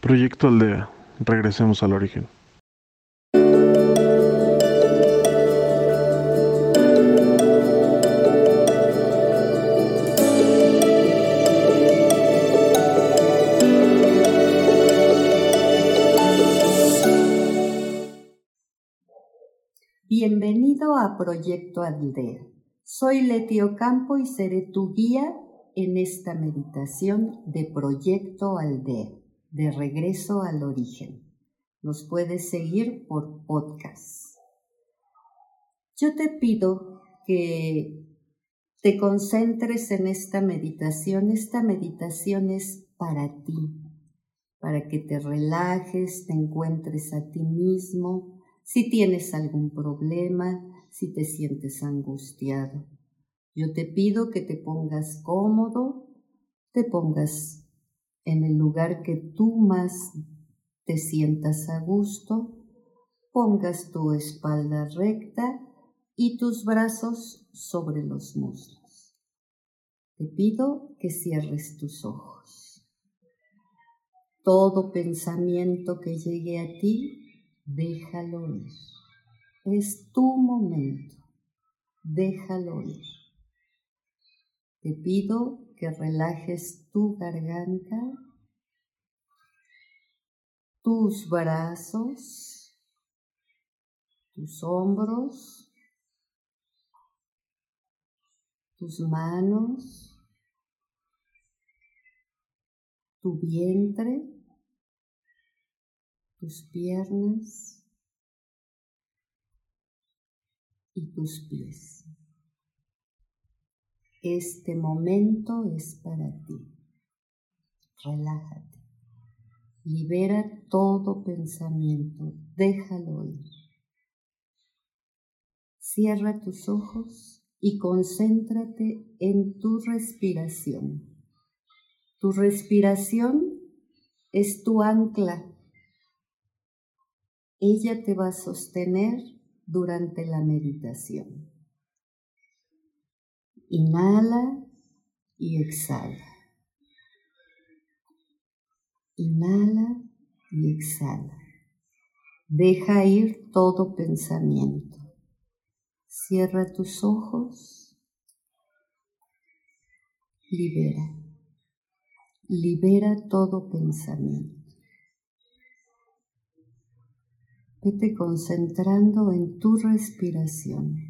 Proyecto Aldea. Regresemos al origen. Bienvenido a Proyecto Aldea. Soy Leti Ocampo y seré tu guía en esta meditación de Proyecto Aldea, de regreso al origen. Nos puedes seguir por podcast. Yo te pido que te concentres en esta meditación. Esta meditación es para ti, para que te relajes, te encuentres a ti mismo, si tienes algún problema, si te sientes angustiado. Yo te pido que te pongas cómodo, te pongas en el lugar que tú más te sientas a gusto, pongas tu espalda recta y tus brazos sobre los muslos. Te pido que cierres tus ojos. Todo pensamiento que llegue a ti, déjalo ir. Es tu momento, déjalo ir. Te pido que relajes tu garganta, tus brazos, tus hombros, tus manos, tu vientre, tus piernas y tus pies. Este momento es para ti. Relájate. Libera todo pensamiento. Déjalo ir. Cierra tus ojos y concéntrate en tu respiración. Tu respiración es tu ancla. Ella te va a sostener durante la meditación. Inhala y exhala. Inhala y exhala. Deja ir todo pensamiento. Cierra tus ojos. Libera. Libera todo pensamiento. Vete concentrando en tu respiración.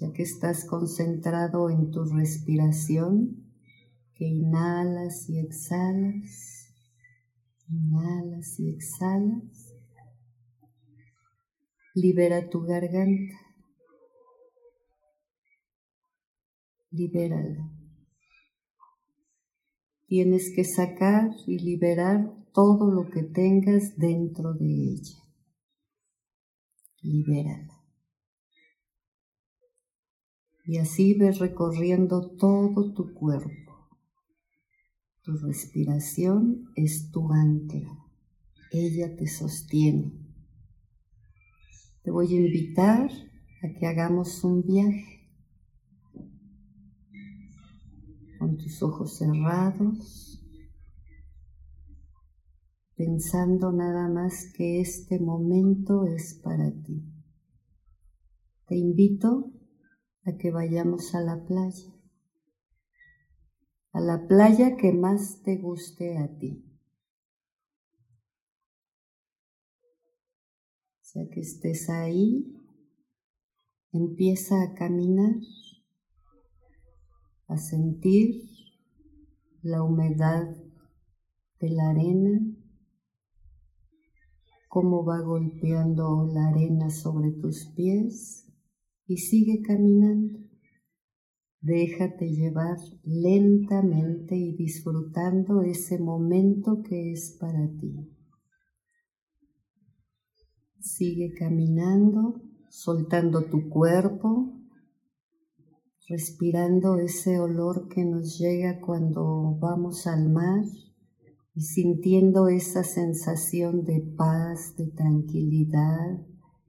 Ya que estás concentrado en tu respiración, que inhalas y exhalas, inhalas y exhalas, libera tu garganta, libérala. Tienes que sacar y liberar todo lo que tengas dentro de ella. Libérala. Y así ves recorriendo todo tu cuerpo. Tu respiración es tu ancla. Ella te sostiene. Te voy a invitar a que hagamos un viaje con tus ojos cerrados, pensando nada más que este momento es para ti. Te invito a que vayamos a la playa, a la playa que más te guste a ti. Ya que estés ahí, empieza a caminar, a sentir la humedad de la arena, cómo va golpeando la arena sobre tus pies y sigue caminando. Déjate llevar lentamente y disfrutando ese momento que es para ti. Sigue caminando, soltando tu cuerpo, respirando ese olor que nos llega cuando vamos al mar y sintiendo esa sensación de paz, de tranquilidad,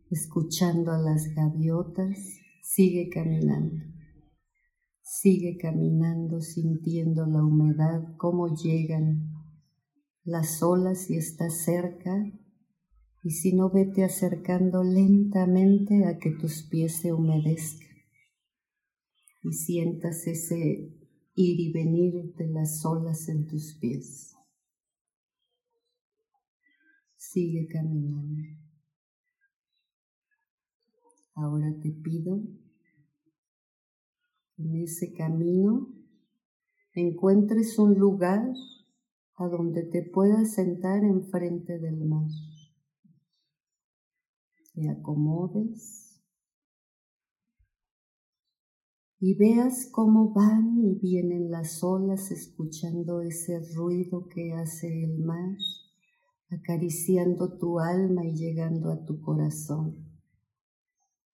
escuchando a las gaviotas, sigue caminando. Sigue caminando sintiendo la humedad, cómo llegan las olas si estás cerca y si no vete acercando lentamente a que tus pies se humedezcan y sientas ese ir y venir de las olas en tus pies. Sigue caminando. Ahora te pido en ese camino encuentres un lugar a donde te puedas sentar enfrente del mar. Te acomodes y veas cómo van y vienen las olas escuchando ese ruido que hace el mar, acariciando tu alma y llegando a tu corazón.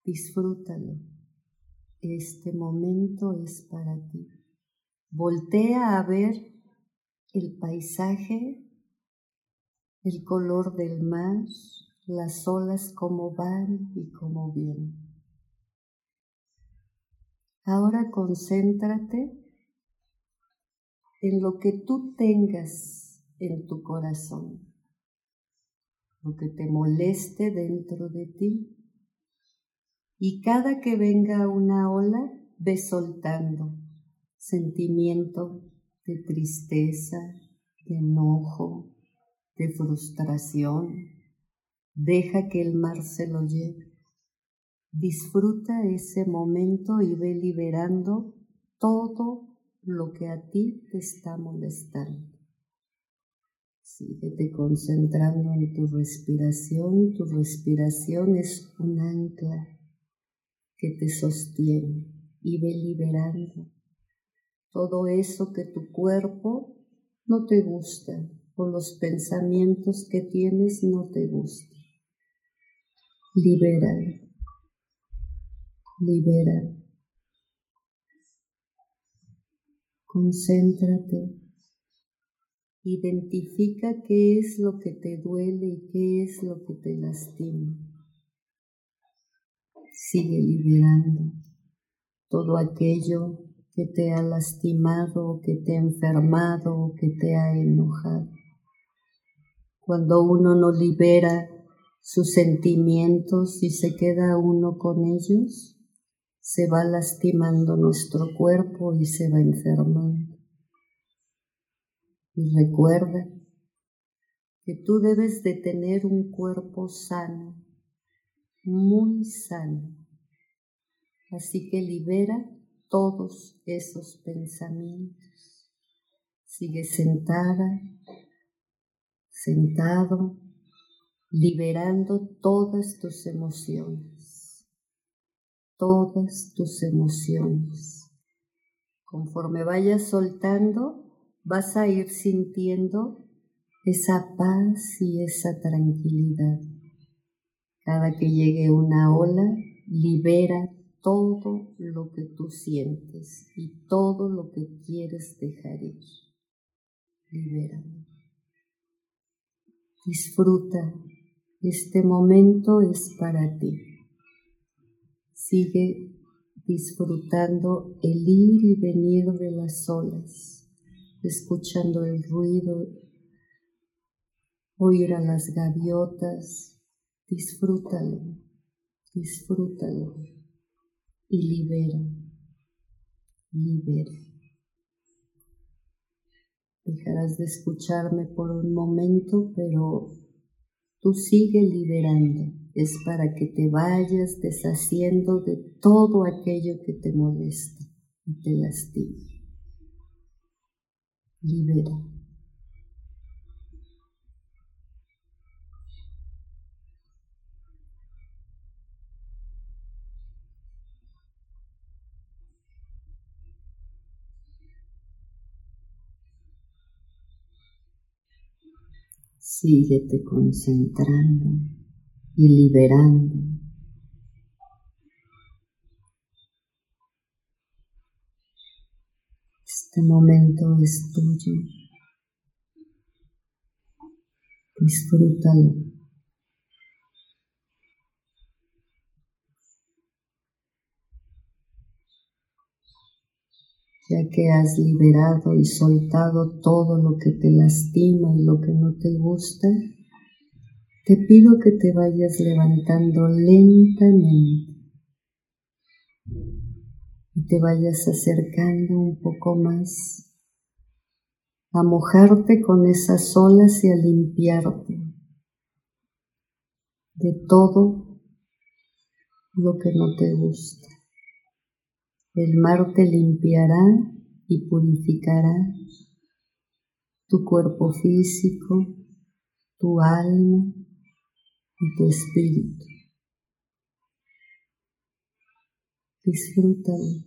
Disfrútalo. Este momento es para ti. Voltea a ver el paisaje, el color del mar, las olas como van y como vienen. Ahora concéntrate en lo que tú tengas en tu corazón, lo que te moleste dentro de ti. Y cada que venga una ola, ve soltando sentimiento de tristeza, de enojo, de frustración. Deja que el mar se lo lleve. Disfruta ese momento y ve liberando todo lo que a ti te está molestando. Síguete concentrando en tu respiración. Tu respiración es un ancla que te sostiene y ve liberando todo eso que tu cuerpo no te gusta o los pensamientos que tienes no te gustan. Libéralo. Libéralo. Concéntrate. Identifica qué es lo que te duele y qué es lo que te lastima. Sigue liberando todo aquello que te ha lastimado, que te ha enfermado, que te ha enojado. Cuando uno no libera sus sentimientos y se queda uno con ellos, se va lastimando nuestro cuerpo y se va enfermando. Y recuerda que tú debes de tener un cuerpo sano, muy sano. Así que libera todos esos pensamientos. Sigue sentada, sentado, liberando todas tus emociones, todas tus emociones. Conforme vayas soltando, vas a ir sintiendo esa paz y esa tranquilidad. Cada que llegue una ola, libera todo lo que tú sientes y todo lo que quieres dejar ir. Libérame. Disfruta. Este momento es para ti. Sigue disfrutando el ir y venir de las olas, escuchando el ruido, oír a las gaviotas. Disfrútalo, disfrútalo y libera, libera. Dejarás de escucharme por un momento, pero tú sigue liberando. Es para que te vayas deshaciendo de todo aquello que te molesta y te lastima. Libera. Síguete concentrando y liberando. Este momento es tuyo. Disfrútalo. Ya que has liberado y soltado todo lo que te lastima y lo que no te gusta, te pido que te vayas levantando lentamente y te vayas acercando un poco más a mojarte con esas olas y a limpiarte de todo lo que no te gusta. El mar te limpiará y purificará tu cuerpo físico, tu alma y tu espíritu. Disfrútalo.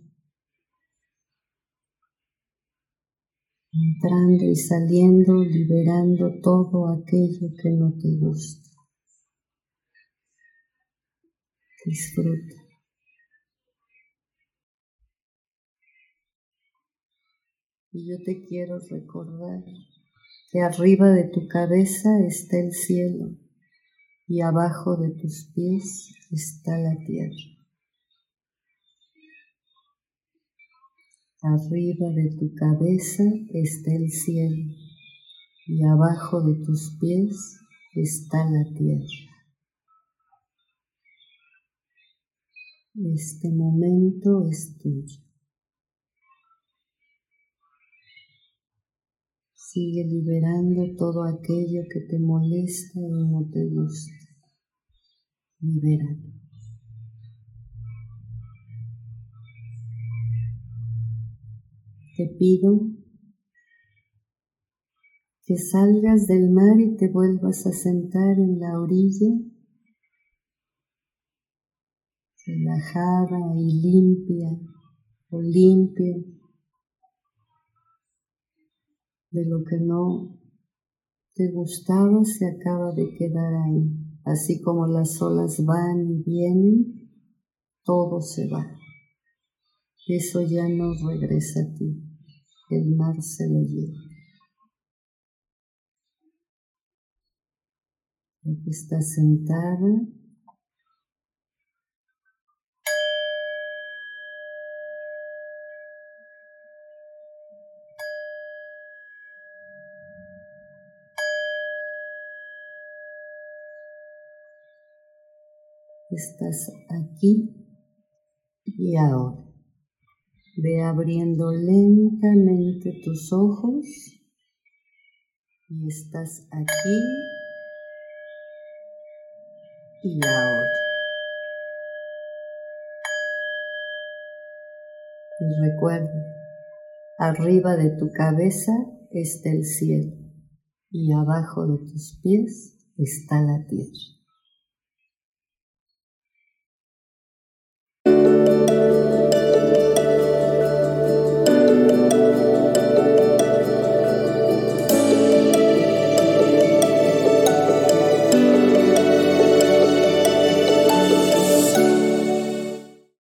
Entrando y saliendo, liberando todo aquello que no te gusta. Disfruta. Y yo te quiero recordar que arriba de tu cabeza está el cielo y abajo de tus pies está la tierra. Arriba de tu cabeza está el cielo y abajo de tus pies está la tierra. Este momento es tuyo. Sigue liberando todo aquello que te molesta y no te gusta. Libéralo. Te pido que salgas del mar y te vuelvas a sentar en la orilla, relajada y limpia o limpio de lo que no te gustaba se acaba de quedar ahí. Así como las olas van y vienen, todo se va. Eso ya no regresa a ti. El mar se lo lleva. Aquí estás sentada Estás aquí y ahora. Ve abriendo lentamente tus ojos y estás aquí y ahora. Y recuerda, arriba de tu cabeza está el cielo y abajo de tus pies está la tierra.